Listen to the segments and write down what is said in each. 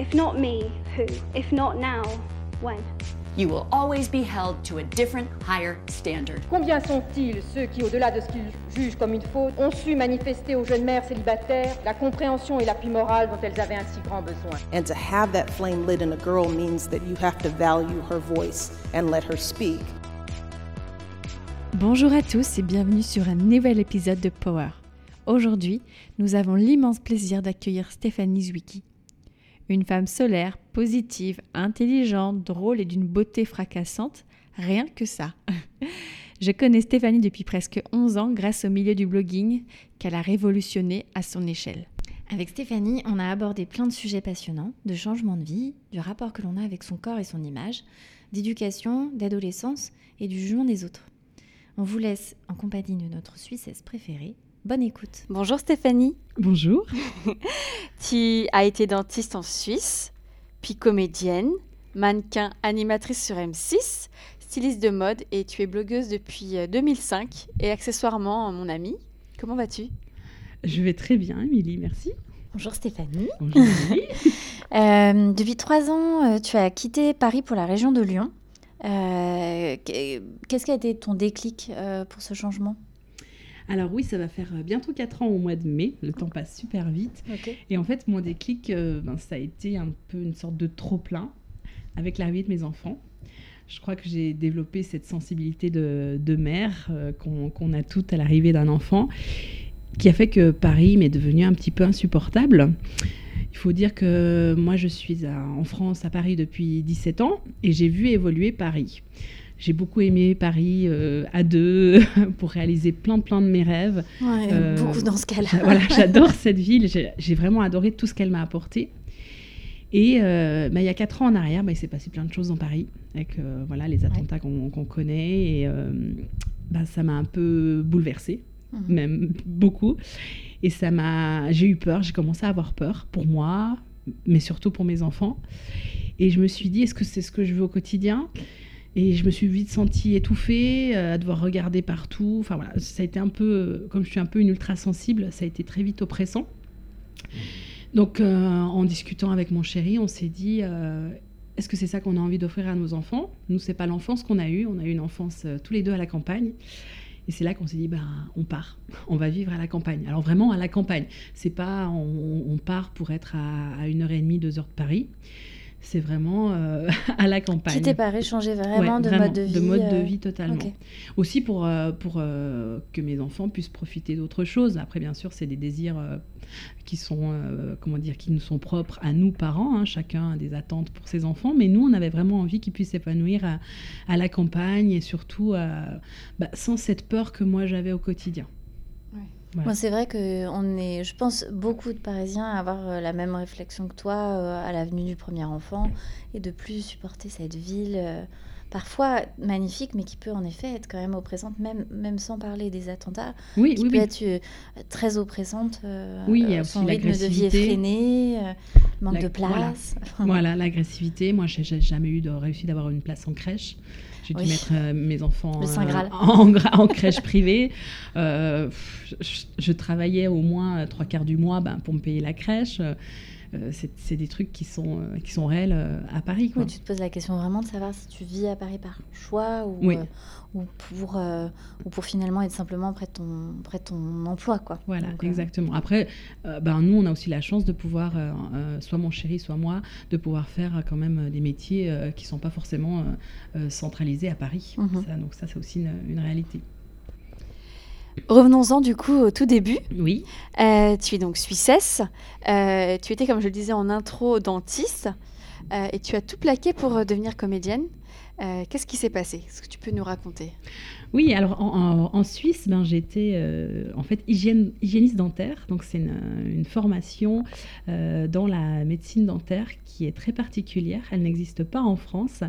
If not me, who? If not now, when? You will always be held to a different, higher standard. Combien sont-ils ceux qui, au-delà de ce qu'ils jugent comme une faute, ont su manifester aux jeunes mères célibataires la compréhension et l'appui moral dont elles avaient un si grand besoin? And to have that flame lit in a girl means that you have to value her voice and let her speak. Bonjour à tous et bienvenue sur un nouvel épisode de Power. Aujourd'hui, nous avons l'immense plaisir d'accueillir Stéphanie Zwicky. Une femme solaire, positive, intelligente, drôle et d'une beauté fracassante, rien que ça. Je connais Stéphanie depuis presque 11 ans grâce au milieu du blogging qu'elle a révolutionné à son échelle. Avec Stéphanie, on a abordé plein de sujets passionnants, de changement de vie, du rapport que l'on a avec son corps et son image, d'éducation, d'adolescence et du jugement des autres. On vous laisse en compagnie de notre Suissesse préférée. Bonne écoute. Bonjour Stéphanie. Bonjour. tu as été dentiste en Suisse, puis comédienne, mannequin, animatrice sur M6, styliste de mode et tu es blogueuse depuis 2005 et accessoirement mon amie. Comment vas-tu? Je vais très bien, Émilie, merci. Bonjour Stéphanie. Bonjour euh, depuis trois ans, tu as quitté Paris pour la région de Lyon. Euh, Qu'est-ce qui a été ton déclic euh, pour ce changement? Alors oui, ça va faire bientôt 4 ans au mois de mai, le temps passe super vite. Okay. Et en fait, mon déclic, euh, ben, ça a été un peu une sorte de trop-plein avec l'arrivée de mes enfants. Je crois que j'ai développé cette sensibilité de, de mère euh, qu'on qu a toutes à l'arrivée d'un enfant, qui a fait que Paris m'est devenu un petit peu insupportable. Il faut dire que moi, je suis à, en France, à Paris depuis 17 ans, et j'ai vu évoluer Paris. J'ai beaucoup aimé Paris euh, à deux pour réaliser plein plein de mes rêves. Ouais, euh, beaucoup dans ce cas-là. Voilà, j'adore cette ville. J'ai vraiment adoré tout ce qu'elle m'a apporté. Et euh, bah, il y a quatre ans en arrière, bah, il s'est passé plein de choses dans Paris, avec euh, voilà, les attentats ouais. qu'on qu connaît. Et bah, ça m'a un peu bouleversée, mmh. même beaucoup. Et ça m'a, j'ai eu peur, j'ai commencé à avoir peur pour moi, mais surtout pour mes enfants. Et je me suis dit, est-ce que c'est ce que je veux au quotidien? Et je me suis vite sentie étouffée, euh, à devoir regarder partout. Enfin voilà, ça a été un peu, comme je suis un peu une ultra sensible, ça a été très vite oppressant. Donc euh, en discutant avec mon chéri, on s'est dit, euh, est-ce que c'est ça qu'on a envie d'offrir à nos enfants? Nous, c'est pas l'enfance qu'on a eue. On a eu une enfance tous les deux à la campagne. Et c'est là qu'on s'est dit, ben, on part, on va vivre à la campagne. Alors vraiment à la campagne. C'est pas, on, on, part pour être à, à une heure et demie, deux heures de Paris c'est vraiment euh, à la campagne. Quitter Paris, changer vraiment, ouais, de vraiment, mode de vie. De mode de vie totalement. Okay. Aussi pour, euh, pour euh, que mes enfants puissent profiter d'autre chose. Après, bien sûr, c'est des désirs euh, qui sont, comment dire, qui nous sont propres à nous, parents. Hein. Chacun a des attentes pour ses enfants. Mais nous, on avait vraiment envie qu'ils puissent s'épanouir à, à, la campagne et surtout bah, sans cette peur que moi j'avais au quotidien. Voilà. Moi, c'est vrai que on est, je pense, beaucoup de Parisiens à avoir euh, la même réflexion que toi euh, à la venue du premier enfant et de plus supporter cette ville, euh, parfois magnifique, mais qui peut en effet être quand même oppressante, même, même sans parler des attentats, oui, qui oui, peut oui. être très oppressante. oui, il y a son aussi rythme de vie effréné, manque la, de place. Voilà, voilà l'agressivité. Moi, j'ai jamais eu de réussi d'avoir une place en crèche. J'ai dû oui. mettre euh, mes enfants euh, en, en, crèche privée. Euh, je, je, travaillais au moins trois quarts du mois ben, pour me payer la crèche. C'est des trucs qui sont, qui sont réels à Paris. Quoi. Oui, tu te poses la question vraiment de savoir si tu vis à Paris par choix ou, oui. ou, pour, ou pour finalement être simplement près de ton, près de ton emploi. Quoi. Voilà, Donc, exactement. Après, ben, nous, on a aussi la chance de pouvoir, soit mon chéri, soit moi, de pouvoir faire quand même des métiers qui ne sont pas forcément centralisés à Paris. Mhm. Ça, donc ça, c'est aussi une, une, réalité. Revenons-en du coup au tout début. Oui. Euh, tu es donc suissesse. Euh, tu étais, comme je le disais en intro, dentiste. Euh, et tu as tout plaqué pour devenir comédienne. Qu'est-ce qui s'est passé? Est-ce que tu peux nous raconter? Oui, alors en, en, en Suisse, ben, j'étais euh, en fait hygiène, hygiéniste dentaire. Donc c'est une, une, formation euh, dans la médecine dentaire qui est très particulière. Elle n'existe pas en France.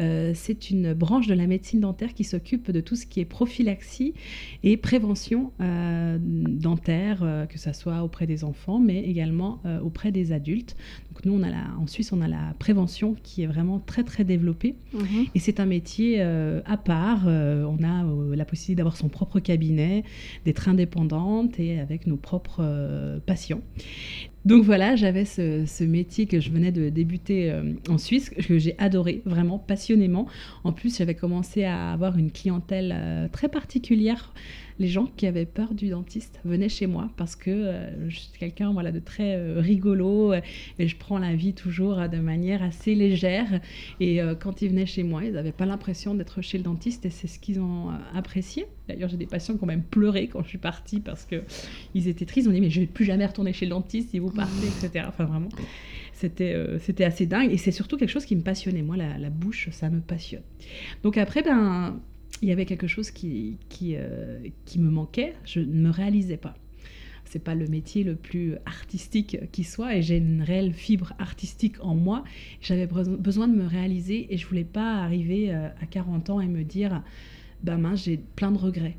Euh, c'est une branche de la médecine dentaire qui s'occupe de tout ce qui est prophylaxie et prévention dentaire, que ce soit auprès des enfants, mais également auprès des adultes. Donc nous, on a la, en Suisse, on a la prévention qui est vraiment très très développée. Mmh. Et c'est un métier à part. on a euh, la possibilité d'avoir son propre cabinet, d'être indépendante et avec nos propres euh, patients. Donc voilà, j'avais ce, métier que je venais de débuter euh, en Suisse, que j'ai adoré vraiment passionnément. En plus, j'avais commencé à avoir une clientèle très particulière les gens qui avaient peur du dentiste venaient chez moi parce que euh, je suis quelqu'un voilà, de très euh, rigolo euh, et je prends la vie toujours de manière assez légère. Et quand ils venaient chez moi, ils n'avaient pas l'impression d'être chez le dentiste et c'est ce qu'ils ont apprécié. D'ailleurs, j'ai des patients qui ont même pleuré quand je suis partie parce qu'ils étaient tristes. Ils ont dit Mais je ne vais plus jamais retourner chez le dentiste si vous partez, etc. Enfin, vraiment, c'était assez dingue. Et c'est surtout quelque chose qui me passionnait. Moi, la, la bouche, ça me passionne. Donc après, ben il y avait quelque chose qui, euh, qui me manquait, je ne me réalisais pas. C'est pas le métier le plus artistique qui soit et j'ai une réelle fibre artistique en moi. J'avais besoin de me réaliser et je voulais pas arriver euh, à 40 ans et me dire bah mince, j'ai plein de regrets.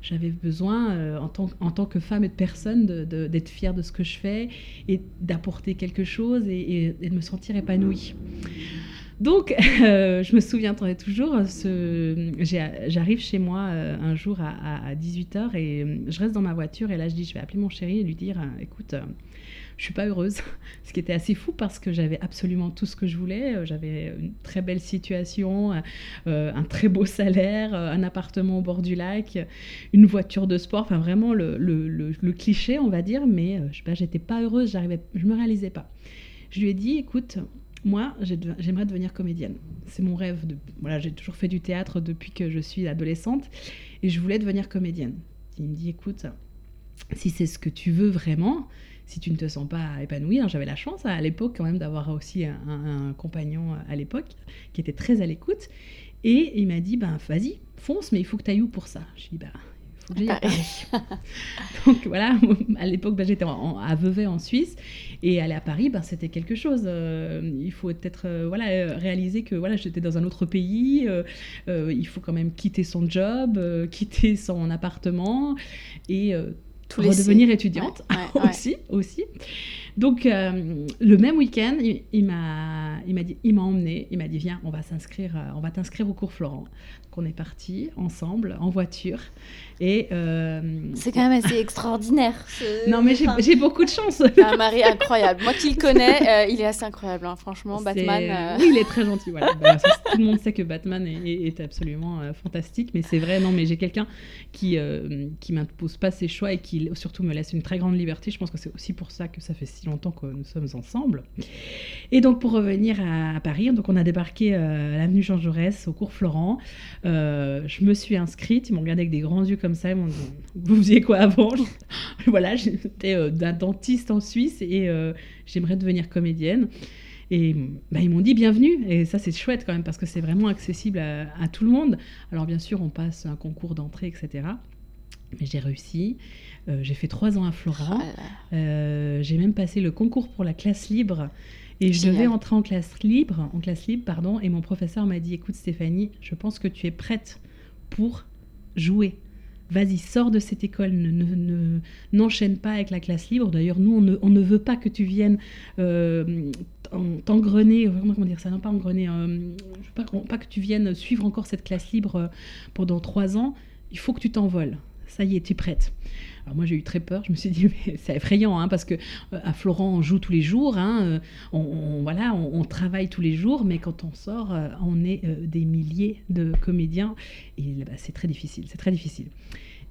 J'avais besoin, euh, en, tant, en tant que femme et de personne, d'être fière de ce que je fais et d'apporter quelque chose et, de me sentir épanouie. Donc, euh, je me souviendrai toujours, j'arrive chez moi euh, un jour à, 18h et euh, je reste dans ma voiture et là je dis, je vais appeler mon chéri et lui dire, écoute, je suis pas heureuse. Ce qui était assez fou parce que j'avais absolument tout ce que je voulais. J'avais une très belle situation, un très beau salaire, un appartement au bord du lac, une voiture de sport, enfin vraiment le, cliché, on va dire, mais je n'étais pas heureuse, j'arrivais, je me réalisais pas. Je lui ai dit, écoute, moi, j'aimerais devenir comédienne. C'est mon rêve. Voilà, j'ai toujours fait du théâtre depuis que je suis adolescente et je voulais devenir comédienne. Il me dit, écoute, si c'est ce que tu veux vraiment, si tu ne te sens pas épanouie, hein, j'avais la chance à l'époque quand même d'avoir aussi un, compagnon à l'époque qui était très à l'écoute. Et il m'a dit, ben vas-y, fonce, mais il faut que tu ailles où pour ça? Je lui ai bah, Donc voilà, à l'époque, ben, j'étais à Vevey en Suisse et aller à Paris, ben, c'était quelque chose. Euh, il faut peut-être euh, voilà, euh, réaliser que voilà, j'étais dans un autre pays, il faut quand même quitter son job, quitter son appartement et redevenir étudiante aussi. aussi. Donc, le même week-end, il, m'a, il m'a dit, il m'a emmené, il m'a dit, viens, on va s'inscrire, on va t'inscrire au cours Florent. Donc, on est parti ensemble en voiture. Et euh, c'est quand même assez extraordinaire. Non, mais j'ai beaucoup de chance. Un mari incroyable. Moi qui le connais, euh, il est assez incroyable, hein. franchement. Batman. Euh. Oui, il est très gentil. Voilà. Bah, tout le monde sait que Batman est, absolument fantastique, mais c'est vrai. Non, mais j'ai quelqu'un qui qui m'impose pas ses choix et qui surtout me laisse une très grande liberté. Je pense que c'est aussi pour ça que ça fait si longtemps que nous sommes ensemble. Et donc pour revenir à, Paris, donc on a débarqué à l'avenue Jean Jaurès au cours Florent. je me suis inscrite. Ils m'ont regardé avec des grands yeux comme ça. vous faisiez quoi avant? Voilà, j'étais euh, d'un dentiste en Suisse et euh, j'aimerais devenir comédienne. Et bah, ils m'ont dit bienvenue. Et ça, c'est chouette quand même parce que c'est vraiment accessible à, tout le monde. Alors, bien sûr, on passe un concours d'entrée, etc. Mais j'ai réussi. Euh, j'ai fait trois ans à Florent. Oh j'ai même passé le concours pour la classe libre. Et je devais entrer en classe libre, en classe libre, pardon. Et mon professeur m'a dit, écoute Stéphanie, je pense que tu es prête pour jouer vas-y, sors de cette école, ne, n'enchaîne pas avec la classe libre. D'ailleurs, nous, on ne, veut pas que tu viennes euh, t'engrener, comment dire ça, non pas engrener, euh, pas, pas, que tu viennes suivre encore cette classe libre euh, pendant trois ans. Il faut que tu t'envoles. Ça y est, tu es prête. Alors moi j'ai eu très peur, je me suis dit c'est effrayant hein, parce que euh, à Florent on joue tous les jours, hein, euh, on, voilà, on, travaille tous les jours, mais quand on sort, euh, on est des milliers de comédiens et c'est très difficile, c'est très difficile.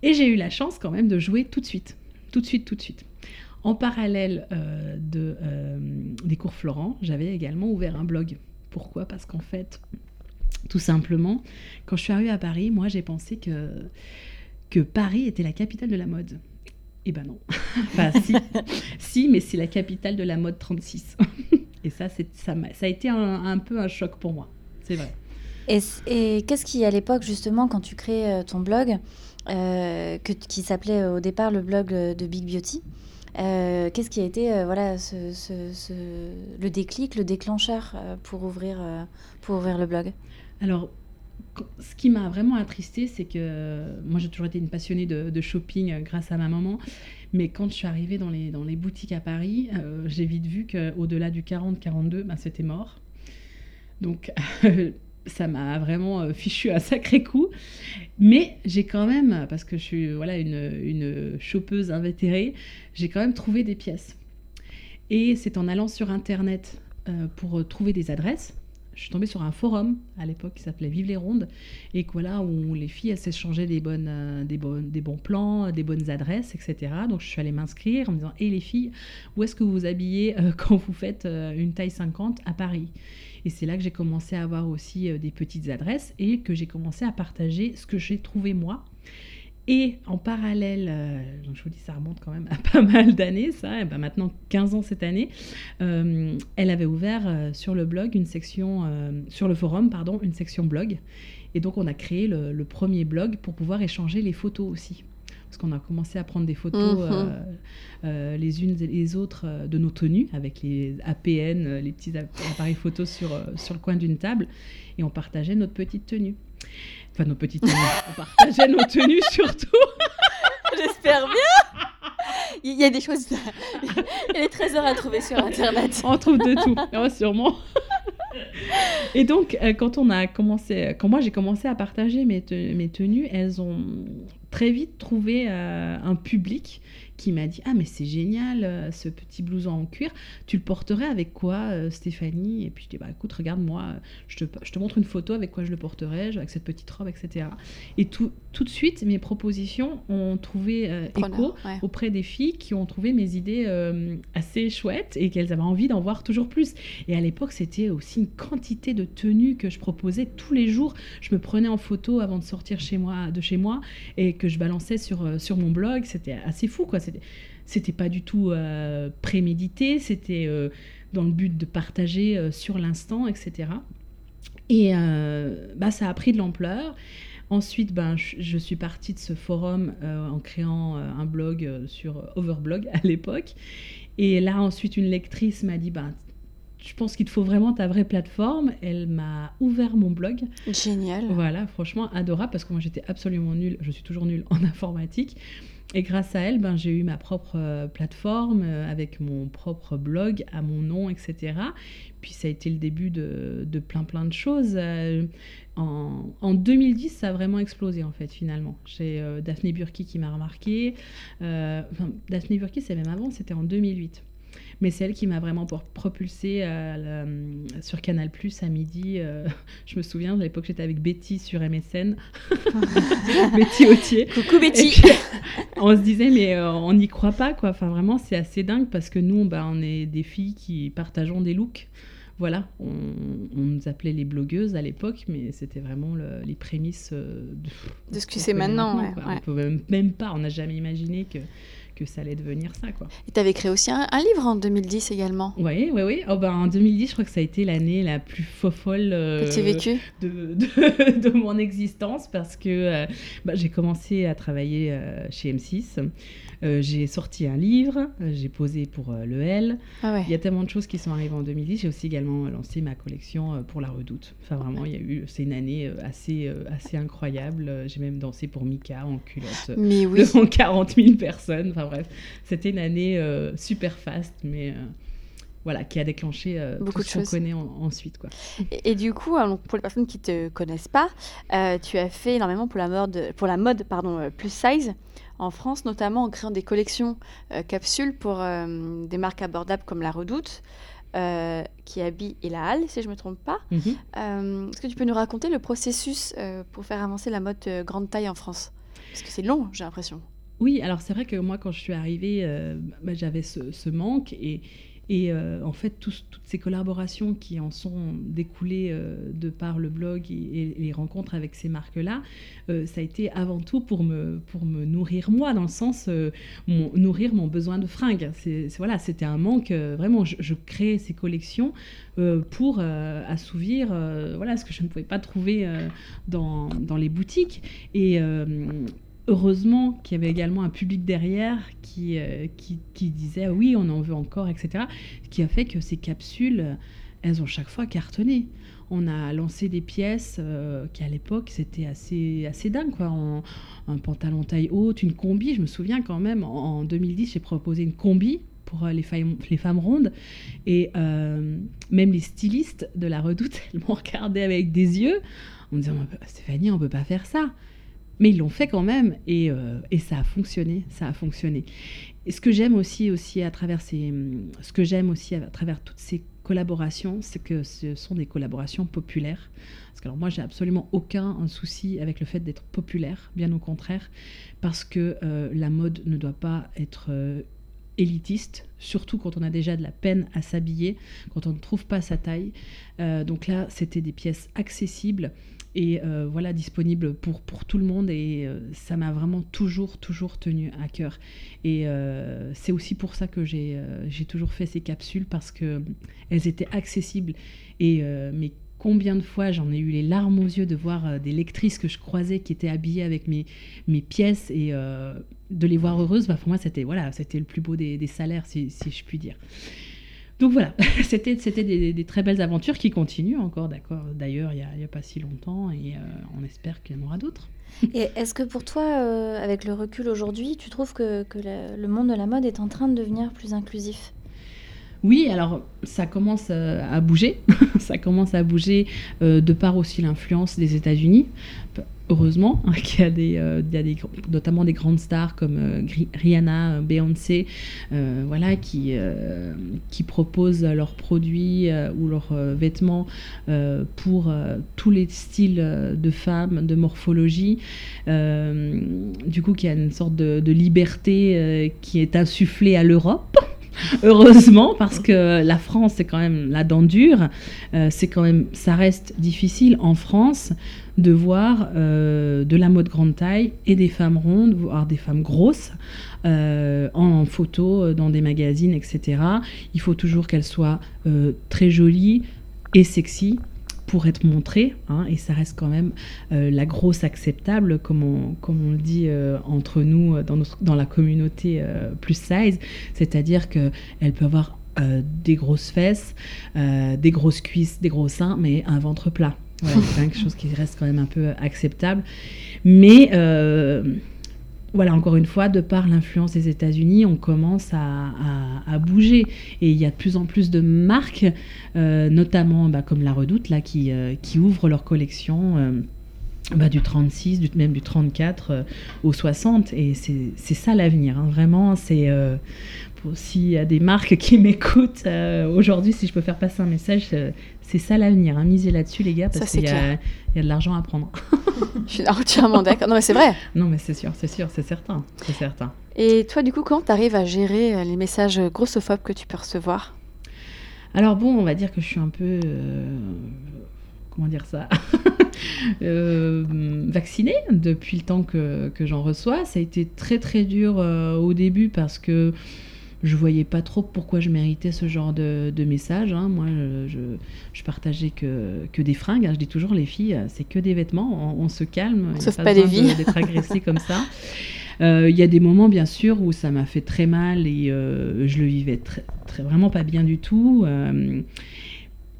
Et j'ai eu la chance quand même de jouer tout de suite, tout de suite, tout de suite. En parallèle de, des cours Florent, j'avais également ouvert un blog. Pourquoi? Parce qu'en fait, tout simplement, quand je suis arrivée à Paris, moi j'ai pensé que que Paris était la capitale de la mode. Eh ben non. enfin, si, si mais c'est la capitale de la mode 36. et ça, ça, ça a été un, peu un choc pour moi. C'est vrai. Et, qu'est-ce qui, à l'époque, justement, quand tu crées euh, ton blog, euh, que, qui s'appelait au départ le blog de Big Beauty, euh, qu'est-ce qui a été voilà, le déclic, le déclencheur pour, ouvrir, pour ouvrir le blog? Alors, ce qui m'a vraiment attristée, c'est que moi j'ai toujours été une passionnée de, shopping euh, grâce à ma maman, mais quand je suis arrivée dans les, boutiques à Paris, euh, j'ai vite vu qu'au-delà du 40-42, ben, c'était mort. Donc ça m'a vraiment euh, fichu un sacré coup. Mais j'ai quand même, parce que je suis voilà, une, une chopeuse invétérée, j'ai quand même trouvé des pièces. Et c'est en allant sur Internet pour trouver des adresses je suis tombée sur un forum à l'époque qui s'appelait Vive les Rondes et voilà où les filles s'échangeaient des bonnes, euh, des, des bons plans, des bonnes adresses, etc. Donc je suis allée m'inscrire en me disant et les filles, où est-ce que vous vous habillez euh, quand vous faites euh, une taille 50 à Paris? Et c'est là que j'ai commencé à avoir aussi des petites adresses et que j'ai commencé à partager ce que j'ai trouvé moi et en parallèle, euh, je vous dis, ça remonte quand même à pas mal d'années, ça, et ben maintenant 15 ans cette année, euh, elle avait ouvert euh, sur le blog une section, sur le forum, pardon, une section blog. Et donc on a créé le, premier blog pour pouvoir échanger les photos aussi. Parce qu'on a commencé à prendre des photos mhm. les unes et les autres de nos tenues, avec les APN, les petits appareils photos sur, sur le coin d'une table, et on partageait notre petite tenue. Enfin, nos petites tenues. On partageait nos tenues surtout. J'espère bien. Il y a des choses. Il y a des trésors à trouver sur Internet. On trouve de tout, oh, sûrement. Et donc, euh, quand on a commencé, quand moi j'ai commencé à partager mes, mes tenues, elles ont très vite trouvé euh, un public qui m'a dit Ah, mais c'est génial, euh, ce petit blouson en cuir. Tu le porterais avec quoi, euh, Stéphanie? Et puis je dis Bah écoute, regarde-moi, je te, je te, montre une photo avec quoi je le porterais, avec cette petite robe, etc. Et tout, tout de suite, mes propositions ont trouvé euh, écho auprès des filles qui ont trouvé mes idées assez chouettes et qu'elles avaient envie d'en voir toujours plus. Et à l'époque, c'était aussi une quantité de tenues que je proposais tous les jours. Je me prenais en photo avant de sortir chez moi, de chez moi et que je balançais sur, sur mon blog. C'était assez fou, quoi c'était pas du tout euh, prémédité, c'était euh, dans le but de partager euh, sur l'instant, etc. Et bah, ça a pris de l'ampleur. Ensuite, ben, je, suis partie de ce forum en créant un blog sur Overblog à l'époque. Et là, ensuite, une lectrice m'a dit, ben, je pense qu'il te faut vraiment ta vraie plateforme. Elle m'a ouvert mon blog. Génial. Voilà, franchement, adorable parce que moi j'étais absolument nulle, je suis toujours nulle en informatique. Et grâce à elle, ben, j'ai eu ma propre euh, plateforme euh, avec mon propre blog à mon nom, etc. Puis ça a été le début de, de plein plein de choses. Euh, en, en, 2010, ça a vraiment explosé en fait finalement. J'ai Daphné Burki qui m'a remarqué. Daphné Burki, c'est même avant, c'était en 2008 mais c'est elle qui m'a vraiment propulsée sur Canal Plus à midi. Euh, je me souviens, à l'époque, j'étais avec Betty sur MSN. Betty Autier. Coucou Betty. on se disait, mais euh, on n'y croit pas, quoi. Enfin, vraiment, c'est assez dingue parce que nous, bah, on est des filles qui partageons des looks voilà, on, nous appelait les blogueuses à l'époque, mais c'était vraiment les prémices euh, de, ce que c'est maintenant. ouais, On peut même, pas, on n'a jamais imaginé que que ça allait devenir ça. Quoi. Et tu avais créé aussi un, livre en 2010 également. Oui, oui, oui. Oh, ben, en 2010, je crois que ça a été l'année la plus folle euh, vécu de, de, de, mon existence parce que euh, bah, j'ai commencé à travailler euh, chez M6. Euh, j'ai sorti un livre, j'ai posé pour le L. Ah il y a tellement de choses qui sont arrivées en 2010. J'ai aussi également lancé ma collection pour La Redoute. Enfin, vraiment, il y a eu, c'est une année assez, assez incroyable. J'ai même dansé pour Mika en culotte mais oui. devant 40 000 personnes. Enfin, bref, c'était une année euh, super fast, mais euh, voilà, qui a déclenché euh, beaucoup tout ce qu'on connaît ensuite. Quoi. Et, du coup, pour les personnes qui ne te connaissent pas, tu as fait énormément pour la mode, pour la mode pardon, plus size en France, notamment en créant des collections capsules pour des marques abordables comme La Redoute. qui habille et la halle, si je ne me trompe pas. Mhm. Est-ce que tu peux nous raconter le processus pour faire avancer la mode grande taille en France? Parce que c'est long, j'ai l'impression. Oui, alors c'est vrai que moi, quand je suis arrivée, euh, bah, j'avais ce, manque et, et euh, en fait, toutes ces collaborations qui en sont découlées euh, de par le blog et, les rencontres avec ces marques-là, ça a été avant tout pour me, pour me nourrir moi, dans le sens nourrir mon besoin de fringues. C'est, voilà, c'était un manque. vraiment, je, je, créais ces collections pour assouvir voilà, ce que je ne pouvais pas trouver dans, dans les boutiques. Et heureusement qu'il y avait également un public derrière qui, euh, qui, disait oui, on en veut encore, etc. Ce qui a fait que ces capsules, elles ont chaque fois cartonné. On a lancé des pièces euh, qui, à l'époque, c'était assez, assez dingue. Quoi. un pantalon taille haute, une combi. Je me souviens quand même, en, 2010, j'ai proposé une combi pour euh, les, femmes, les femmes rondes. Et même les stylistes de la redoute, elles m'ont regardé avec des yeux en me disant Stéphanie, on ne peut pas faire ça. Mais ils l'ont fait quand même et, euh, et, ça a fonctionné, ça a fonctionné. et ce que j'aime aussi, aussi à travers ces, ce que j'aime aussi à travers toutes ces collaborations, c'est que ce sont des collaborations populaires. Parce que alors moi, j'ai absolument aucun souci avec le fait d'être populaire, bien au contraire, parce que euh, la mode ne doit pas être euh, élitiste, surtout quand on a déjà de la peine à s'habiller, quand on ne trouve pas sa taille. Donc là, c'était des pièces accessibles et euh, voilà disponibles pour, pour tout le monde et euh, ça m'a vraiment toujours toujours tenu à cœur et c'est aussi pour ça que j'ai j'ai toujours fait ces capsules parce que elles étaient accessibles et mais combien de fois j'en ai eu les larmes aux yeux de voir des lectrices que je croisais qui étaient habillées avec mes, mes pièces et de les voir heureuses, bah, pour moi, c'était voilà, c'était le plus beau des, salaires, si, je puis dire. Donc voilà, c'était des, des, très belles aventures qui continuent encore, d'accord. D'ailleurs, il n'y a, pas si longtemps et euh, on espère qu'il y en aura d'autres. Et est-ce que pour toi, euh, avec le recul aujourd'hui, tu trouves que le monde de la mode est en train de devenir plus inclusif? Oui, alors ça commence euh, à bouger, ça commence à bouger de par aussi l'influence des États-Unis heureusement, hein, qu'il y a, des, euh, il y a notamment des grandes stars comme euh, Rihanna, euh, Beyoncé, voilà, qui, proposent leurs produits ou leurs vêtements pour tous les styles de femmes, de morphologie. du coup, qu'il y a une sorte de liberté qui est insufflée à l'Europe. heureusement, parce que la France, c'est quand même la dent dure. c'est quand même, ça reste difficile en France de voir euh, de la mode grande taille et des femmes rondes, voire des femmes grosses, euh, en photo, euh, dans des magazines, etc. Il faut toujours qu'elles soient très jolies et sexy pour être montrées, hein, et ça reste quand même la grosse acceptable, comme on, comme on le dit entre nous dans, dans la communauté plus size, c'est-à-dire qu'elle peut avoir des grosses fesses, des grosses cuisses, des gros seins, mais un ventre plat. Voilà, c'est quelque chose qui reste quand même un peu acceptable. Mais euh, voilà, encore une fois, de par l'influence des États-Unis, on commence à, bouger. Et il y a de plus en plus de marques, euh, notamment bah, comme La Redoute, là, qui, euh, qui ouvrent leur collection. Bah, du 36, du, même du 34 au 60. Et c'est ça l'avenir. Hein. Vraiment, c'est s'il y a des marques qui m'écoutent aujourd'hui, si je peux faire passer un message, c'est ça l'avenir, hein. misez là-dessus les gars, parce qu'il y, a de l'argent à prendre. Je suis entièrement d'accord. Non mais c'est vrai. Non mais c'est sûr, c'est sûr, c'est certain, c'est certain. Et toi du coup, comment tu arrives à gérer euh, les messages grossophobes que tu peux recevoir? Alors bon, on va dire que je suis un peu... Euh, comment dire ça? Euh, vaccinée depuis le temps que, que j'en reçois. Ça a été très très dur au début parce que je voyais pas trop pourquoi je méritais ce genre de, de message. Hein. Moi, je, je, partageais que, que des fringues. Hein. Je dis toujours, les filles, c'est que des vêtements. On, se calme. Sauf pas, des vies. D'être agressé comme ça. Euh, il y a des moments, bien sûr, où ça m'a fait très mal et euh, je le vivais très, très, vraiment pas bien du tout. Euh,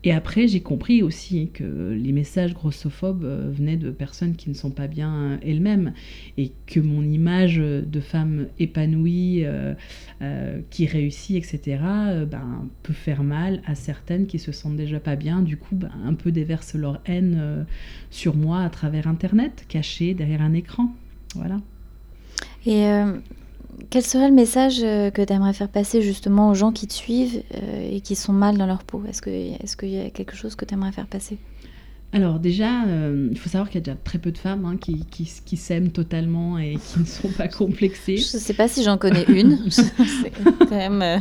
et après, j'ai compris aussi que les messages grossophobes euh, venaient de personnes qui ne sont pas bien elles-mêmes et que mon image de femme épanouie, euh, euh, qui réussit, etc., ben, peut faire mal à certaines qui se sentent déjà pas bien. Du coup, ben, un peu déversent leur haine sur moi à travers Internet, cachée derrière un écran. Voilà. Et quel serait le message euh, que tu aimerais faire passer justement aux gens qui te suivent euh, et qui sont mal dans leur peau? Est-ce qu'il y a quelque chose que tu aimerais faire passer? Alors déjà, euh, il faut savoir qu'il y a déjà très peu de femmes hein, qui, qui, qui s'aiment totalement et qui ne sont pas complexées. Je ne sais pas si j'en connais une. c'est quand même euh,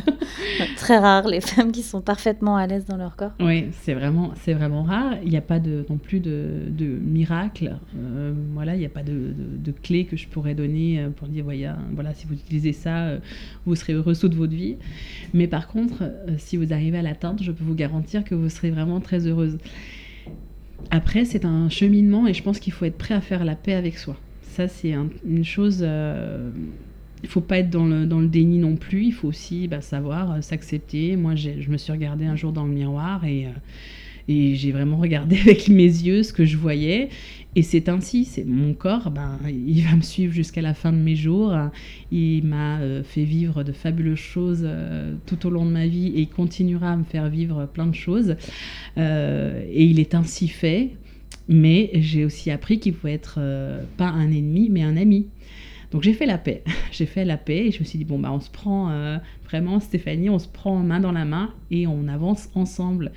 très rare les femmes qui sont parfaitement à l'aise dans leur corps. Oui, c'est vraiment, c'est vraiment rare. Il n'y a pas de, non plus de, de miracle. Euh, voilà, il n'y a pas de, de, clé que je pourrais donner pour dire voilà, voilà, si vous utilisez ça, vous serez heureux toute votre vie. Mais par contre, si vous arrivez à l'atteindre, je peux vous garantir que vous serez vraiment très heureuse. Après, c'est un cheminement et je pense qu'il faut être prêt à faire la paix avec soi. Ça, c'est une chose. Euh, il faut pas être dans le, dans le, déni non plus. Il faut aussi bah, savoir euh, s'accepter. Moi, je me suis regardée un jour dans le miroir et. Euh, et j'ai vraiment regardé avec mes yeux ce que je voyais. Et c'est ainsi, c'est mon corps, ben, il va me suivre jusqu'à la fin de mes jours. Il m'a euh, fait vivre de fabuleuses choses euh, tout au long de ma vie et il continuera à me faire vivre plein de choses. Euh, et il est ainsi fait. Mais j'ai aussi appris qu'il faut être pas un ennemi, mais un ami. Donc j'ai fait la paix. j'ai fait la paix et je me suis dit, bon, bah, on se prend vraiment, Stéphanie, on se prend main dans la main et on avance ensemble.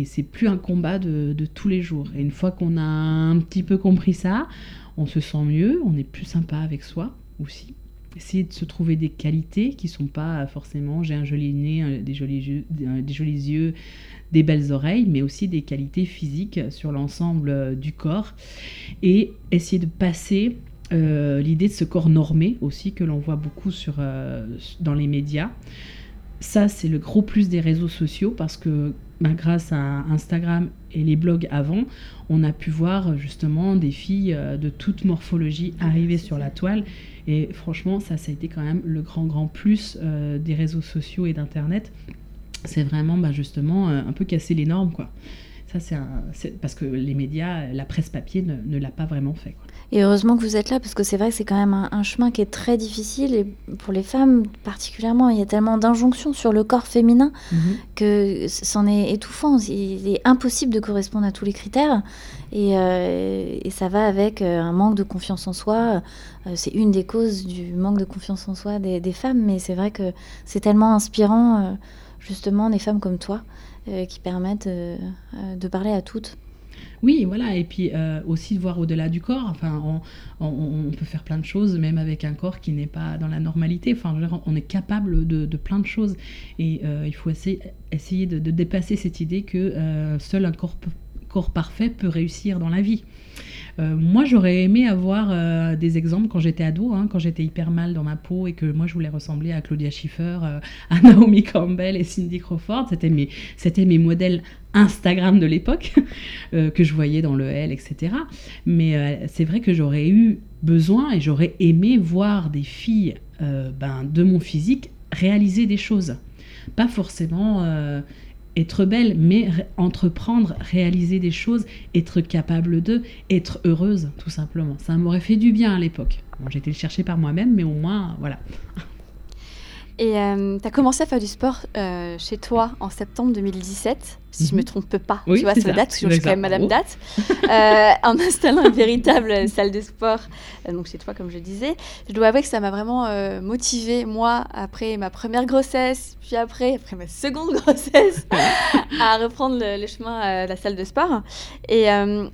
Et c'est plus un combat de, tous les jours. Et une fois qu'on a un petit peu compris ça, on se sent mieux, on est plus sympa avec soi aussi. Essayer de se trouver des qualités qui sont pas forcément j'ai un joli nez, des jolis yeux, des jolis yeux, des belles oreilles, mais aussi des qualités physiques sur l'ensemble du corps. Et essayer de passer euh, l'idée de ce corps normé aussi que l'on voit beaucoup euh, dans les médias. Ça, c'est le gros plus des réseaux sociaux parce que bah, grâce à Instagram et les blogs avant, on a pu voir justement des filles euh, de toute morphologie arriver sur la toile. Et franchement, ça, ça a été quand même le grand, grand plus des réseaux sociaux et d'Internet. C'est vraiment bah, justement un peu casser les normes, quoi. Ça, c'est parce que les médias, la presse papier ne, ne l'a pas vraiment fait. Quoi. Et heureusement que vous êtes là, parce que c'est vrai que c'est quand même un, chemin qui est très difficile, et pour les femmes particulièrement, il y a tellement d'injonctions sur le corps féminin mhm. que c'en est étouffant. Il est impossible de correspondre à tous les critères, et, euh, ça va avec euh, un manque de confiance en soi. Euh, c'est une des causes du manque de confiance en soi des, des femmes, mais c'est vrai que c'est tellement inspirant, justement, des femmes comme toi, qui permettent de parler à toutes. Oui, voilà, et puis euh, aussi de voir au-delà du corps. Enfin, on, peut faire plein de choses, même avec un corps qui n'est pas dans la normalité. Enfin, on est capable de, plein de choses. Et euh, il faut essayer, essayer de, dépasser cette idée que euh, seul un corps parfait peut réussir dans la vie. Euh, moi, j'aurais aimé avoir euh, des exemples quand j'étais ado, hein, quand j'étais hyper mal dans ma peau et que moi, je voulais ressembler à Claudia Schiffer, euh, à Naomi Campbell et Cindy Crawford. C'était mes, c'était mes modèles Instagram de l'époque que je voyais dans le L, etc. Mais c'est vrai que j'aurais eu besoin et j'aurais aimé voir des filles ben, de mon physique réaliser des choses. Pas forcément être belle, mais entreprendre, réaliser des choses, être capable de, être heureuse, tout simplement. Ça m'aurait fait du bien à l'époque. J'ai été le chercher par moi-même, mais au moins, voilà. Et euh, tu as commencé à faire du sport euh, chez toi en septembre 2017 si je me mhm. trompe pas, tu vois, cette date, parce que je suis quand même Madame Date, euh, en installant une véritable salle de sport, euh, donc chez toi, comme je disais. Je dois avouer que ça m'a vraiment euh, motivée, moi, après ma première grossesse, puis après, après ma seconde grossesse, à reprendre le, chemin à la salle de sport. Et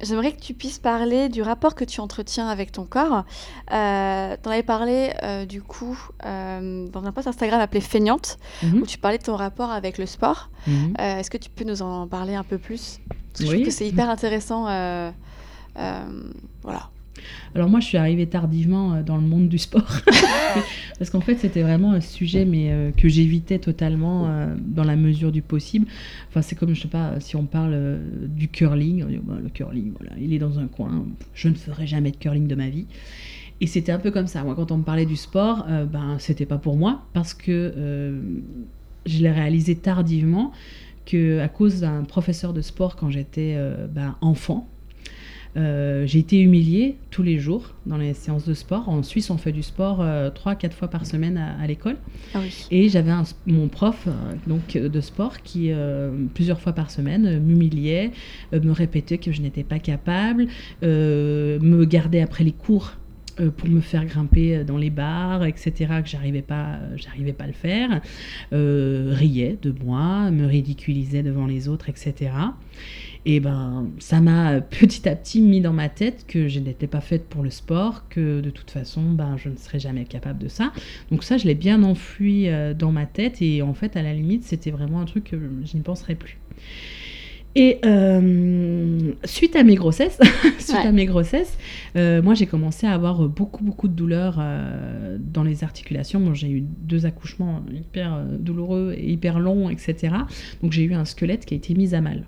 j'aimerais que tu puisses parler du rapport que tu entretiens avec ton corps. tu en avais parlé, du coup, dans un post Instagram appelé Feignante, mhm. où tu parlais de ton rapport avec le sport. Mhm. Est-ce que tu peux nous en en parler un peu plus Je trouve que c'est hyper intéressant. Euh, euh, voilà. Alors moi, je suis arrivée tardivement euh, dans le monde du sport parce qu'en fait, c'était vraiment un sujet mais que j'évitais totalement dans la mesure du possible. Enfin, c'est comme je sais pas si on parle du curling, bah, le curling, voilà, il est dans un coin. Je ne ferai jamais de curling de ma vie. Et c'était un peu comme ça. Moi, quand on me parlait du sport, ben c'était pas pour moi parce que je l'ai réalisé tardivement que à cause d'un professeur de sport quand j'étais euh, ben, enfant, euh, j'ai été humiliée tous les jours dans les séances de sport. En Suisse, on fait du sport euh, trois, quatre fois par semaine à, l'école. Ah Et j'avais mon prof donc de sport qui plusieurs fois par semaine m'humiliait, me répétait que je n'étais pas capable, me gardait après les cours euh, pour me faire grimper dans les bars, etc., que j'arrivais pas, j'arrivais pas à le faire, euh, riait de moi, me ridiculisait devant les autres, etc. Et ben, ça m'a petit à petit mis dans ma tête que je n'étais pas faite pour le sport, que de toute façon, ben, je ne serais jamais capable de ça. Donc ça, je l'ai bien enfoui euh, dans ma tête et en fait, à la limite, c'était vraiment un truc que je n'y penserais plus. Et euh, suite à mes grossesses, suite à mes grossesses, euh, moi j'ai commencé à avoir beaucoup beaucoup de douleurs euh, dans les articulations. j'ai eu deux accouchements hyper douloureux et hyper longs, etc. Donc j'ai eu un squelette qui a été mis à mal.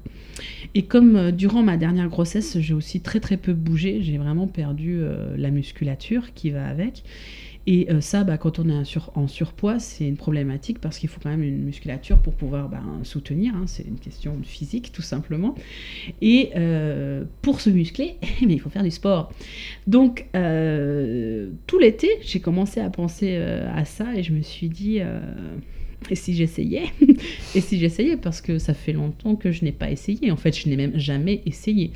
Et comme durant ma dernière grossesse, j'ai aussi très très peu bougé, j'ai vraiment perdu la musculature qui va avec. Et euh, ça, bah, quand on est en surpoids, c'est une problématique parce qu'il faut quand même une musculature pour pouvoir bah, soutenir. Hein. c'est une question de physique, tout simplement. Et euh, pour se muscler, mais il faut faire du sport. Donc, euh, tout l'été, j'ai commencé à penser à ça et je me suis dit et si j'essayais? Et si j'essayais? Parce que ça fait longtemps que je n'ai pas essayé. En fait, je n'ai même jamais essayé.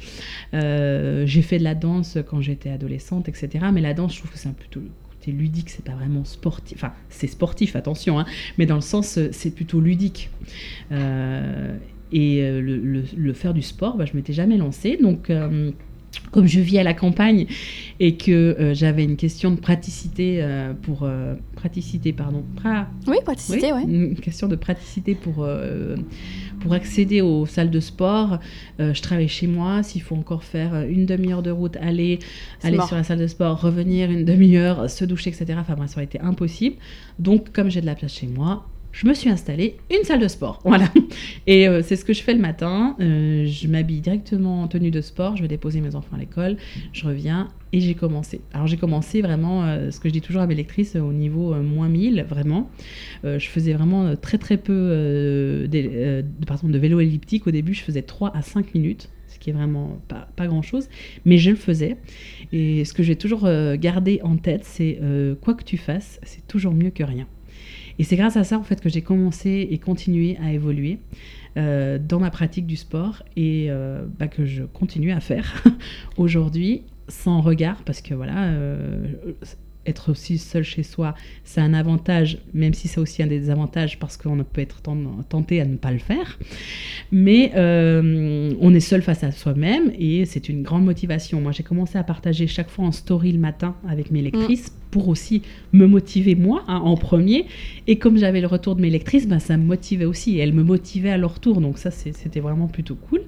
j'ai fait de la danse quand j'étais adolescente, etc. Mais la danse, je trouve que c'est un plutôt côté ludique, c'est pas vraiment sportif. Enfin, c'est sportif, attention, hein, mais dans le sens, c'est plutôt ludique. et le, faire du sport, bah, je m'étais jamais lancée. Donc comme je vis à la campagne et que euh, j'avais une question de praticité euh, pour euh, praticité pardon oui praticité oui, une question de praticité pour pour accéder aux salles de sport je travaille chez moi. S'il faut encore faire une demi-heure de route aller aller sur la salle de sport revenir une demi-heure se doucher etc enfin ça aurait été impossible. Donc comme j'ai de la place chez moi je me suis installée une salle de sport. Voilà. Et euh, c'est ce que je fais le matin. Euh, je m'habille directement en tenue de sport. Je vais déposer mes enfants à l'école. Je reviens et j'ai commencé. Alors j'ai commencé vraiment, euh, ce que je dis toujours à mes lectrices, au niveau moins 1000, vraiment. je faisais vraiment très très peu de, pardon, de vélo elliptique. Au début, je faisais 3 à 5 minutes ce qui est vraiment pas, pas grand chose, mais je le faisais. Et ce que j'ai toujours gardé en tête, c'est quoi que tu fasses, c'est toujours mieux que rien. Et c'est grâce à ça en fait que j'ai commencé et continué à évoluer euh, dans ma pratique du sport et euh, bah, que je continue à faire aujourd'hui sans regard parce que voilà euh, être aussi seul chez soi, c'est un avantage, même si c'est aussi un des désavantages parce qu'on peut être tenté à ne pas le faire. Mais on est seul face à soi-même et c'est une grande motivation. Moi, j'ai commencé à partager chaque fois en story le matin avec mes lectrices mm. Pour aussi me motiver moi hein, en premier. Et comme j'avais le retour de mes lectrices, ben, ça me motivait aussi et elles me motivaient à leur tour. Donc ça, c'était vraiment plutôt cool.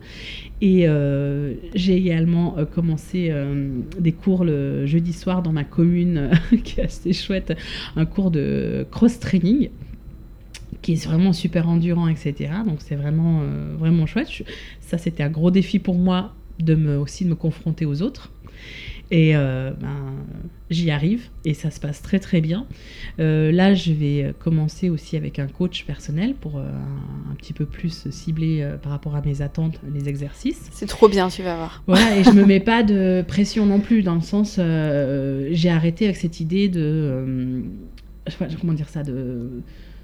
Et euh, j'ai également euh, commencé des cours le jeudi soir dans ma commune qui est assez chouette, un cours de cross-training qui est vraiment super endurant, etc. Donc c'est vraiment, euh, vraiment chouette. ça, c'était un gros défi pour moi de me, aussi de me confronter aux autres. Et euh, ben, j'y arrive et ça se passe très très bien. Euh, là, je vais commencer aussi avec un coach personnel pour un, petit peu plus cibler par rapport à mes attentes les exercices. C'est trop bien, tu vas voir. Voilà, et je me mets pas de pression non plus dans le sens, j'ai arrêté avec cette idée de, je sais pas comment dire ça, de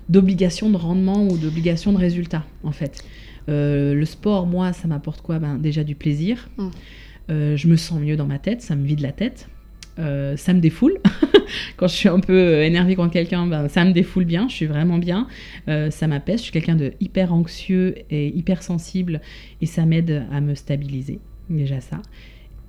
d'obligation de rendement ou d'obligation de résultat en fait. le sport, moi, ça m'apporte quoi? Ben, Déjà du plaisir. Mm. Euh, je me sens mieux dans ma tête, ça me vide la tête. Euh, ça me défoule. Quand je suis un peu euh, énervée contre quelqu'un, ben, ça me défoule bien, je suis vraiment bien. ça m'apaise, je suis quelqu'un de hyper anxieux et hyper sensible et ça m'aide à me stabiliser, déjà ça.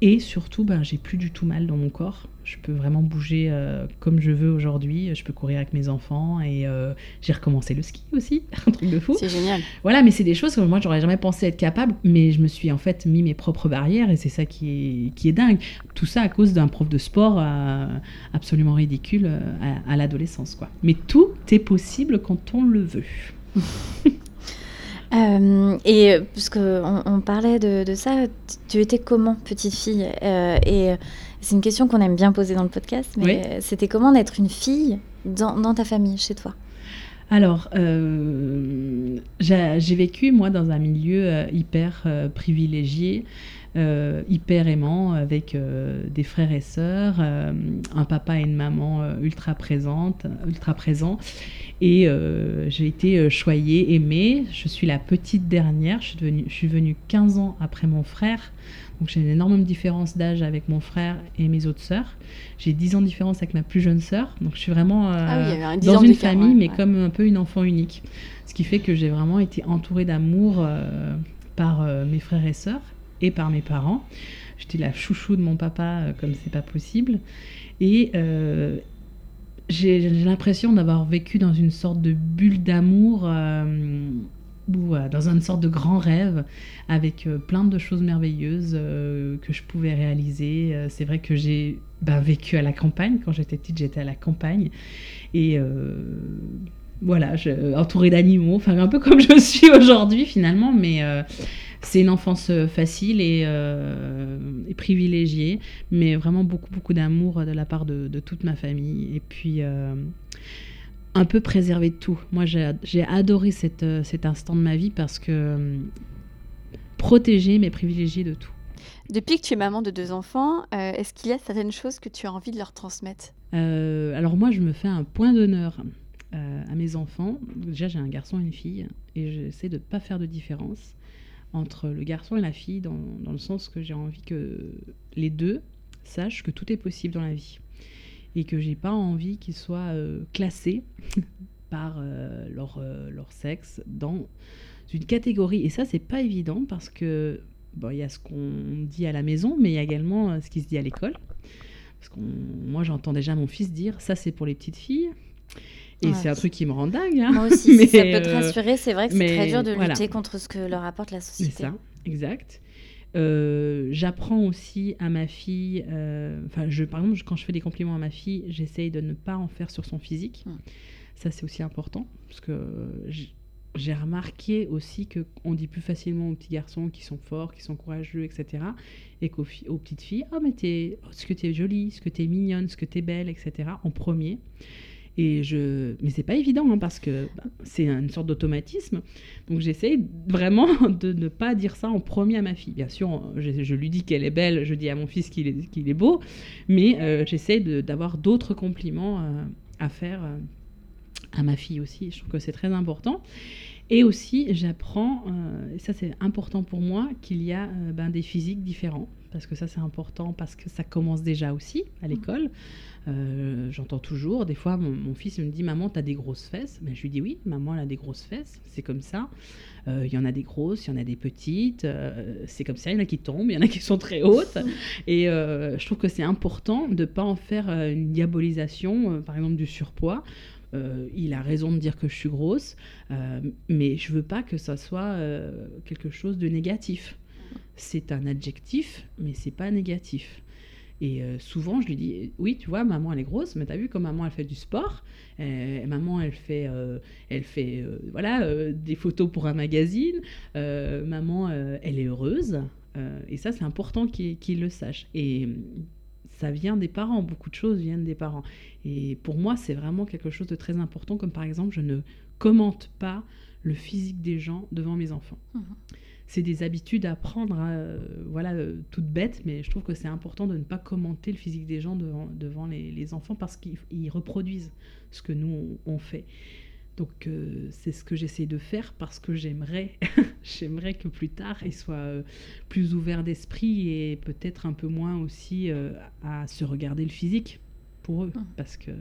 Et surtout, ben, j'ai plus du tout mal dans mon corps. Je peux vraiment bouger euh, comme je veux aujourd'hui. Je peux courir avec mes enfants et euh, j'ai recommencé le ski aussi, un truc de fou. C'est génial. Voilà, mais c'est des choses que moi j'aurais jamais pensé être capable, mais je me suis en fait mis mes propres barrières et c'est ça qui est, qui est dingue. Tout ça à cause d'un prof de sport euh, absolument ridicule à, à l'adolescence, quoi. Mais tout est possible quand on le veut. Euh, et puisqu'on on parlait de, ça, tu étais comment, petite fille? Euh, Et c'est une question qu'on aime bien poser dans le podcast, mais c'était comment d'être une fille dans, ta famille, chez toi? Alors, euh, j'ai vécu, moi, dans un milieu hyper privilégié. Euh, hyper aimant avec euh, des frères et sœurs, euh, un papa et une maman ultra présente, ultra présents. Et j'ai été choyée, aimée. Je suis la petite dernière. Je suis, devenue, je suis venue 15 ans après mon frère. Donc j'ai une énorme différence d'âge avec mon frère et mes autres sœurs. J'ai 10 ans de différence avec ma plus jeune sœur. Donc je suis vraiment ah dans une famille, mais comme un peu une enfant unique. Ce qui fait que j'ai vraiment été entourée d'amour par mes frères et sœurs et par mes parents. J'étais la chouchou de mon papa euh, comme c'est pas possible. Et euh, j'ai l'impression d'avoir vécu dans une sorte de bulle d'amour euh, ou dans une sorte de grand rêve avec plein de choses merveilleuses que je pouvais réaliser. c'est vrai que j'ai bah, vécu à la campagne. Quand j'étais petite, j'étais à la campagne. Et voilà, entourée d'animaux, enfin un peu comme je suis aujourd'hui finalement, mais c'est une enfance euh, facile euh, et, privilégiée, mais vraiment beaucoup, beaucoup d'amour de la part de, toute ma famille. Et puis, euh, un peu préservé de tout. Moi, j'ai adoré cet instant de ma vie parce que protéger, mais privilégié de tout. Depuis que tu es maman de deux enfants, est-ce qu'il y a certaines choses que tu as envie de leur transmettre? Alors moi, je me fais un point d'honneur à mes enfants. Déjà, j'ai un garçon et une fille, et j'essaie de ne pas faire de différence entre le garçon et la fille, dans, le sens que j'ai envie que les deux sachent que tout est possible dans la vie. et que j'ai pas envie qu'ils soient classés par leur, leur sexe dans une catégorie. Et ça, c'est pas évident parce que bon, il y a ce qu'on dit à la maison, mais il y a également ce qui se dit à l'école. Parce que moi, j'entends déjà mon fils dire ça, c'est pour les petites filles. Et c'est un truc qui me rend dingue. Hein. Moi aussi, mais, si ça peut te rassurer, c'est vrai que c'est très dur de lutter contre ce que leur apporte la société. C'est ça, exact. Euh, j'apprends aussi à ma fille, euh, enfin, je, par exemple, quand je fais des compliments à ma fille, j'essaye de ne pas en faire sur son physique. Hmm. Ça, c'est aussi important, parce que j'ai remarqué aussi qu'on dit plus facilement aux petits garçons qui sont forts, qui sont courageux, etc. Et qu'aux aux petites filles, oh, mais es, oh, ce que tu es jolie, ce que tu es mignonne, ce que tu es belle, etc. en premier. Et je... Mais c'est pas évident hein, parce que bah, c'est une sorte d'automatisme. Donc j'essaye vraiment de ne pas dire ça en premier à ma fille. Bien sûr, je, lui dis qu'elle est belle, je dis à mon fils qu'il est, beau, mais euh, j'essaye d'avoir d'autres compliments euh, à faire euh, à ma fille aussi. Je trouve que c'est très important. Et aussi, j'apprends, et ça c'est important pour moi, qu'il y a ben, des physiques différents. Parce que ça c'est important, parce que ça commence déjà aussi à l'école. Euh, j'entends toujours, des fois, mon, fils me dit Maman, t'as des grosses fesses ben, Je lui dis Oui, maman, elle a des grosses fesses, c'est comme ça. Euh, il y en a des grosses, il y en a des petites, euh, c'est comme ça. Il y en a qui tombent, il y en a qui sont très hautes. Et je trouve que c'est important de ne pas en faire une diabolisation, par exemple, du surpoids. il a raison de dire que je suis grosse, mais je veux pas que ça soit quelque chose de négatif. C'est un adjectif, mais c'est pas négatif. Et euh, souvent, je lui dis, oui, tu vois, maman, elle est grosse, mais tu as vu comme maman, elle fait du sport? Euh, maman, elle fait, euh, elle fait voilà, des photos pour un magazine. maman, elle est heureuse. et ça, c'est important qu'il le sache. Et ça vient des parents. Beaucoup de choses viennent des parents. Et pour moi, c'est vraiment quelque chose de très important, comme par exemple, je ne commente pas le physique des gens devant mes enfants. Mmh c'est des habitudes à prendre, hein, euh, voilà, euh, toutes bêtes, mais je trouve que c'est important de ne pas commenter le physique des gens devant, devant les, enfants parce qu'ils reproduisent ce que nous on, fait. Donc euh, c'est ce que j'essaie de faire parce que j'aimerais, j'aimerais que plus tard ils soient plus ouverts d'esprit et peut-être un peu moins aussi à se regarder le physique pour eux, mmh. parce que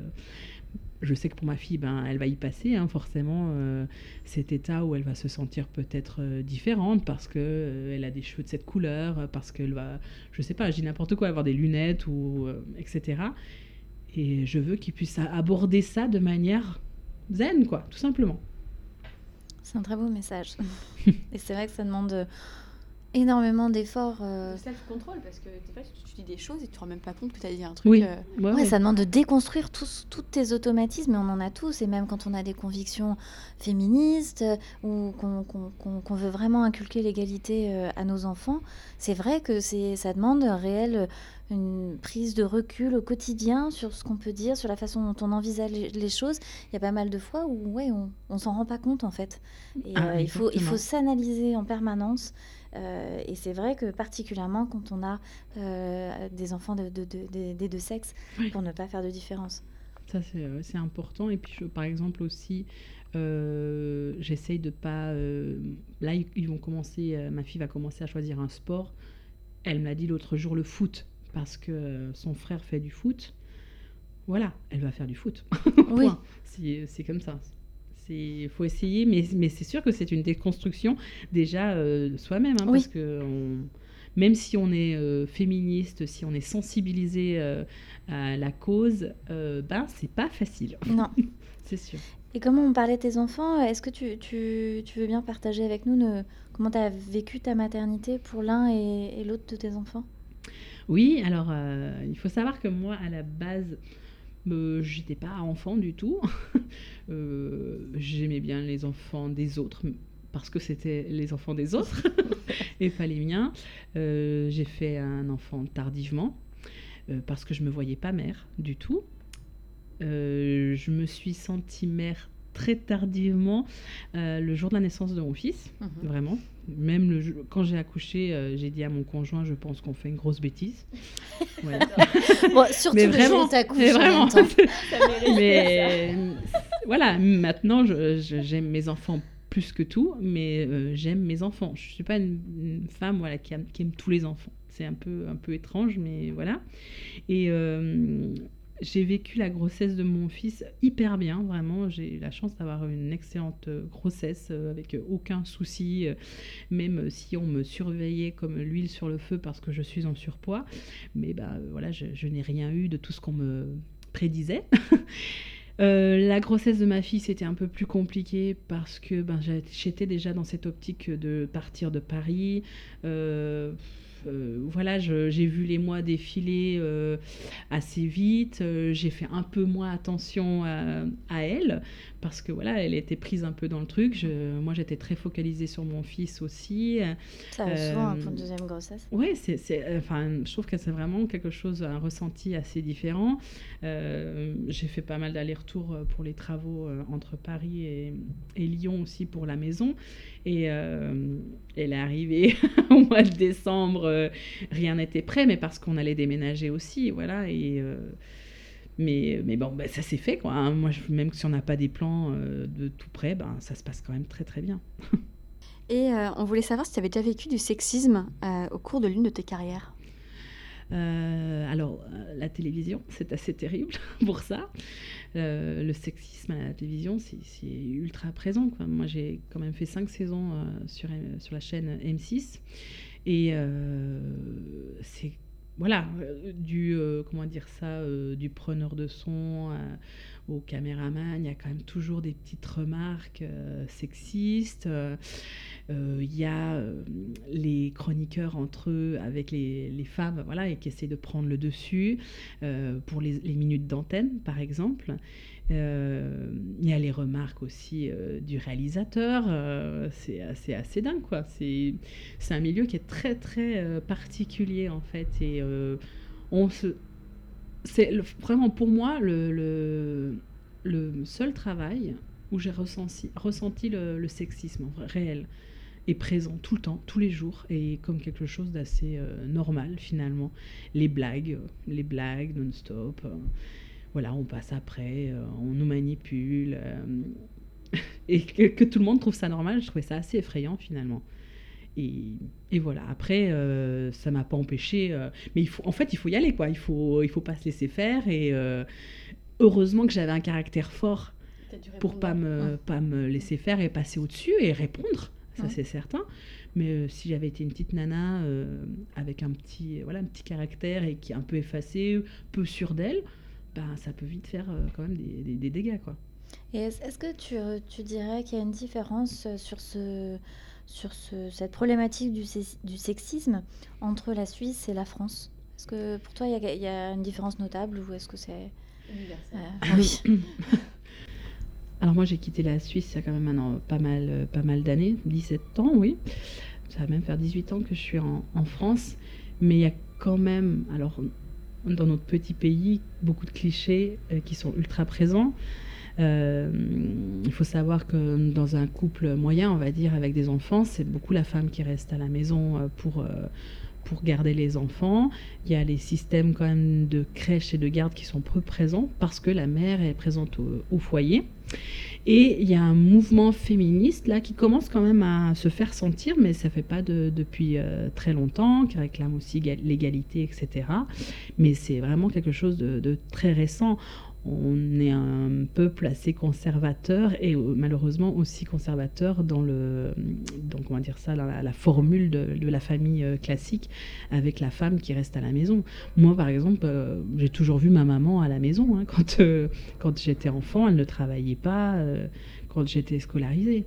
je sais que pour ma fille, ben, elle va y passer, hein, forcément, euh, cet état où elle va se sentir peut-être euh, différente parce qu'elle euh, elle a des cheveux de cette couleur, parce qu'elle va, je sais pas, dis n'importe quoi, avoir des lunettes, ou, etc. Et je veux qu'ils puissent aborder ça de manière zen, quoi, tout simplement. C'est un très beau message. Et c'est vrai que ça demande énormément d'efforts. Euh... self-control, parce que des fois, tu, dis des choses et tu te rends même pas compte que tu as dit un truc. Oui. Euh, ouais, ça demande de déconstruire tous, tous tes automatismes, et on en a tous, et même quand on a des convictions féministes euh, ou qu'on veut vraiment inculquer l'égalité euh, à nos enfants, c'est vrai que ça demande un réel une prise de recul au quotidien sur ce qu'on peut dire, sur la façon dont on envisage les choses. Il y a pas mal de fois où ouais, on, on s'en rend pas compte en fait. Et ah, il faut, il faut s'analyser en permanence. Euh, et c'est vrai que particulièrement quand on a euh, des enfants de, des deux sexes, pour ne pas faire de différence. Ça, c'est euh, important. Et puis, par exemple, aussi, j'essaye de pas... là, ils vont commencer, ma fille va commencer à choisir un sport. Elle m'a dit l'autre jour le foot, parce que son frère fait du foot. Voilà, elle va faire du foot. oui. C'est comme ça il faut essayer, mais, mais c'est sûr que c'est une déconstruction déjà euh, soi-même, hein, parce que même si on est euh, féministe, si on est sensibilisé euh, à la cause, ben c'est pas facile. Non, c'est sûr. Et comment on parlait de tes enfants Est-ce que tu, tu, tu, veux bien partager avec nous comment tu as vécu ta maternité pour l'un et, et l'autre de tes enfants? Oui, alors il faut savoir que moi, à la base, euh, j'étais pas enfant du tout. Euh, j'aimais bien les enfants des autres parce que c'était les enfants des autres et pas les miens. Euh, j'ai fait un enfant tardivement parce que je me voyais pas mère du tout. je me suis sentie mère très tardivement le jour de la naissance de mon fils, mhm. vraiment. Même le, quand j'ai accouché, euh, j'ai dit à mon conjoint, je pense qu'on fait une grosse bêtise. bon, surtout mais vraiment, mais vraiment. mais voilà, maintenant, j'aime mes enfants plus que tout, mais euh, j'aime mes enfants. Je suis pas une, femme voilà qui aime, qui aime, tous les enfants. C'est un peu un peu étrange, mais voilà. Et euh, j'ai vécu la grossesse de mon fils hyper bien, vraiment. J'ai eu la chance d'avoir une excellente euh, grossesse euh, avec aucun souci, euh, même si on me surveillait comme l'huile sur le feu parce que je suis en surpoids. Mais bah, voilà, je, n'ai rien eu de tout ce qu'on me prédisait. la grossesse de ma fille, c'était un peu plus compliqué parce que ben, j'étais déjà dans cette optique de partir de Paris. Voilà, j'ai vu les mois défiler euh, assez vite. Euh, j'ai fait un peu moins attention à, elle parce que voilà, elle était prise un peu dans le truc. moi, j'étais très focalisée sur mon fils aussi. Ça arrive souvent un point de deuxième grossesse. Oui, c'est, enfin, je trouve que c'est vraiment quelque chose, un ressenti assez différent. j'ai fait pas mal d'allers-retours pour les travaux entre Paris et, et, Lyon aussi pour la maison. Et elle est arrivée au mois de décembre euh, rien n'était prêt, mais parce qu'on allait déménager aussi, voilà. Et euh, mais, mais bon, bah, ça s'est fait, quoi. Hein. Moi, même si on n'a pas des plans euh, de tout près, ben, ça se passe quand même très très bien. Et on voulait savoir si tu avais déjà vécu du sexisme au cours de l'une de tes carrières. Alors, la télévision, c'est assez terrible pour ça. le sexisme à la télévision, c'est ultra présent. Moi, j'ai quand même fait cinq saisons sur, sur la chaîne M6. Et euh, c'est voilà, euh, du, euh, comment dire ça, du preneur de son au caméraman, il y a quand même toujours des petites remarques sexistes. Il y a les chroniqueurs entre eux avec les, femmes, voilà, et qui essaient de prendre le dessus pour les minutes d'antenne, par exemple. Euh, il y a les remarques aussi euh, du réalisateur. Euh, c'est assez, dingue, quoi. C'est un milieu qui est très, très particulier, en fait. Et. C'est vraiment pour moi le, seul travail où j'ai ressenti, le, sexisme réel et présent tout le temps, tous les jours, et comme quelque chose d'assez normal finalement. Les blagues, les blagues non-stop voilà, on passe après, euh, on nous manipule. Euh, et que, tout le monde trouve ça normal, je trouvais ça assez effrayant finalement. Et, et voilà, après, euh, ça m'a pas empêché. mais il faut, en fait, il faut y aller, quoi. Il faut, il faut pas se laisser faire. Et heureusement que j'avais un caractère fort pour pas me, pas me laisser faire et passer au-dessus et répondre. Ça, c'est certain. Mais si j'avais été une petite nana avec un petit, voilà, un petit caractère et qui est un peu effacée, peu sûre d'elle, bah, ça peut vite faire euh, quand même des, des, dégâts. Quoi. Et est-ce que tu, tu dirais qu'il y a une différence euh, sur, ce, sur ce, cette problématique du, du, sexisme entre la Suisse et la France? Est-ce que pour toi, il y, a, y a une différence notable ou est-ce que c'est... Universel. Euh, oui. Alors moi j'ai quitté la Suisse il y a quand même maintenant pas mal, pas mal d'années, 17 ans oui. Ça va même faire 18 ans que je suis en, en France. Mais il y a quand même, alors dans notre petit pays beaucoup de clichés euh, qui sont ultra présents. Euh, il faut savoir que dans un couple moyen, on va dire, avec des enfants, c'est beaucoup la femme qui reste à la maison euh, pour, pour garder les enfants. Il y a les systèmes quand même de crèche et de garde qui sont peu présents parce que la mère est présente au foyer. Et il y a un mouvement féministe là qui commence quand même à se faire sentir, mais ça fait pas de, depuis euh, très longtemps, qui réclame aussi l'égalité, etc. Mais c'est vraiment quelque chose de très récent on est un peuple assez conservateur et euh, malheureusement aussi conservateur dans le donc on va dire ça la, la formule de, de, la famille euh, classique avec la femme qui reste à la maison. Moi par exemple, euh, j'ai toujours vu ma maman à la maison hein, quand quand j'étais enfant, elle ne travaillait pas quand j'étais scolarisée.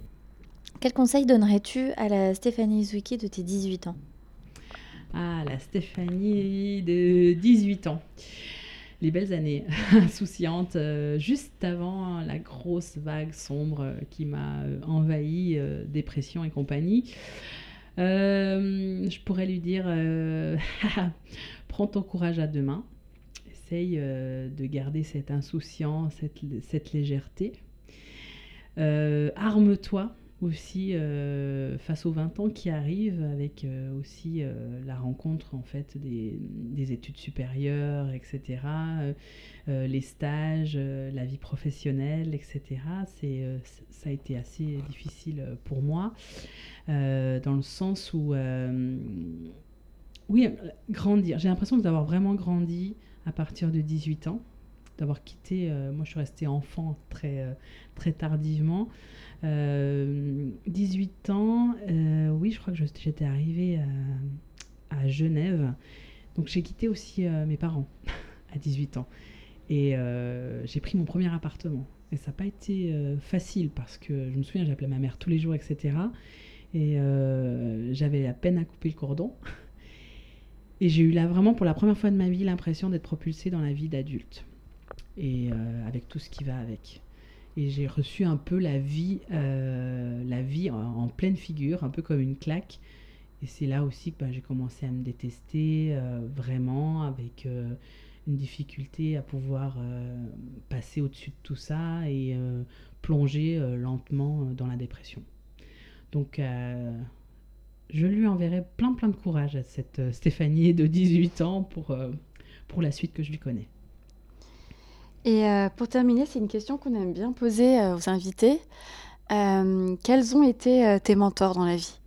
Quel conseil donnerais-tu à la Stéphanie Zwicky de tes 18 ans? Ah, la Stéphanie de 18 ans les belles années insouciantes, euh, juste avant la grosse vague sombre euh, qui m'a euh, envahi, dépression et compagnie. je pourrais lui dire prends ton courage à deux mains, essaye de garder cette insouciance, cette légèreté. Arme-toi aussi euh, face aux 20 ans qui arrivent avec euh, aussi euh, la rencontre en fait des, des études supérieures, etc., les stages, la vie professionnelle, etc. C'est, ça a été assez difficile pour moi dans le sens où, oui, grandir. J'ai l'impression d'avoir vraiment grandi à partir de 18 ans d'avoir quitté. moi, je suis restée enfant très, très tardivement. 18 ans, oui, je crois que j'étais arrivée à Genève. Donc j'ai quitté aussi mes parents à 18 ans. Et j'ai pris mon premier appartement. Et ça n'a pas été facile parce que je me souviens, j'appelais ma mère tous les jours, etc. Et j'avais la peine à couper le cordon. Et j'ai eu là vraiment pour la première fois de ma vie l'impression d'être propulsée dans la vie d'adulte. Et avec tout ce qui va avec. Et j'ai reçu un peu la vie, la vie en, pleine figure, un peu comme une claque. Et c'est là aussi que bah, j'ai commencé à me détester vraiment avec une difficulté à pouvoir passer au-dessus de tout ça et plonger lentement dans la dépression. Donc, euh, je lui enverrai plein plein de courage à cette euh, Stéphanie de 18 ans pour, euh, pour la suite que je lui connais. Et pour terminer, c'est une question qu'on aime bien poser aux invités. quels ont été tes mentors dans la vie?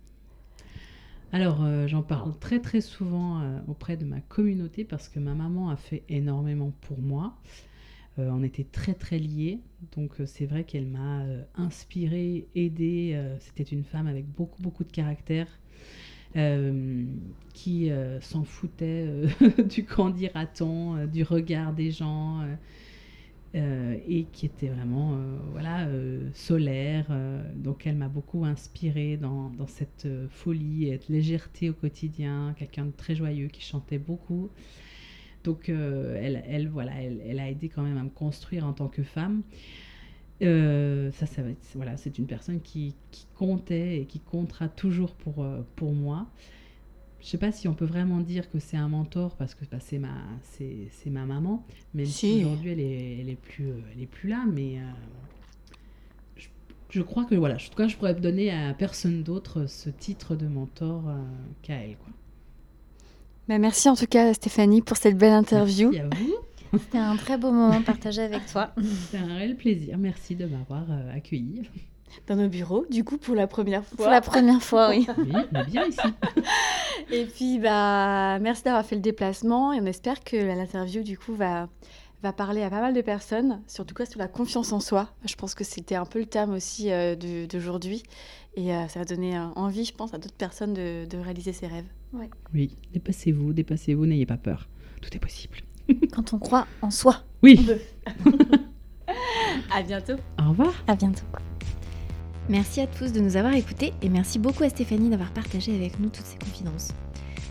Alors, j'en parle très très souvent auprès de ma communauté parce que ma maman a fait énormément pour moi. Euh, on était très très liés, donc euh, c'est vrai qu'elle m'a euh, inspirée, aidée. C'était une femme avec beaucoup beaucoup de caractère. qui s'en foutait du quand dira-t-on, du regard des gens, et qui était vraiment voilà, solaire. donc elle m'a beaucoup inspirée dans, dans cette folie et cette légèreté au quotidien, quelqu'un de très joyeux qui chantait beaucoup. Donc, euh, elle, elle, voilà, elle, a aidé quand même à me construire en tant que femme. Euh, ça, ça voilà, c'est une personne qui, comptait et qui comptera toujours pour, euh, pour moi. Je sais pas si on peut vraiment dire que c'est un mentor parce que bah, c'est ma, c'est, ma maman, même si, aujourd'hui elle est, elle est plus, elle est plus là, mais je, crois que voilà, en tout cas, je pourrais donner à personne d'autre ce titre de mentor qu'à elle, quoi. Bah, merci en tout cas Stéphanie pour cette belle interview. Merci à vous. C'était un très beau moment partagé avec toi. C'était un réel plaisir. Merci de m'avoir euh, accueilli. Dans nos bureaux, du coup, pour la première fois. Pour la première fois, oui. oui, on est bien ici. et puis, bah, merci d'avoir fait le déplacement et on espère que l'interview, du coup, va, va parler à pas mal de personnes, surtout quoi sur la confiance en soi. Je pense que c'était un peu le terme aussi euh, d'aujourd'hui. Et euh, ça va donner envie, je pense, à d'autres personnes de, de réaliser ses rêves. Oui, dépassez-vous, dépassez-vous, n'ayez pas peur. Tout est possible. Quand on croit en soi. Oui. à bientôt. Au revoir. À bientôt. Merci à tous de nous avoir écoutés et merci beaucoup à Stéphanie d'avoir partagé avec nous toutes ses confidences.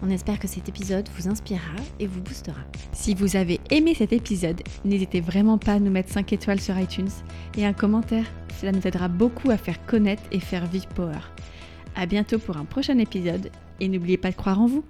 On espère que cet épisode vous inspirera et vous boostera. Si vous avez aimé cet épisode, n'hésitez vraiment pas à nous mettre 5 étoiles sur iTunes et un commentaire. Cela nous aidera beaucoup à faire connaître et faire vivre Power. À bientôt pour un prochain épisode et n'oubliez pas de croire en vous.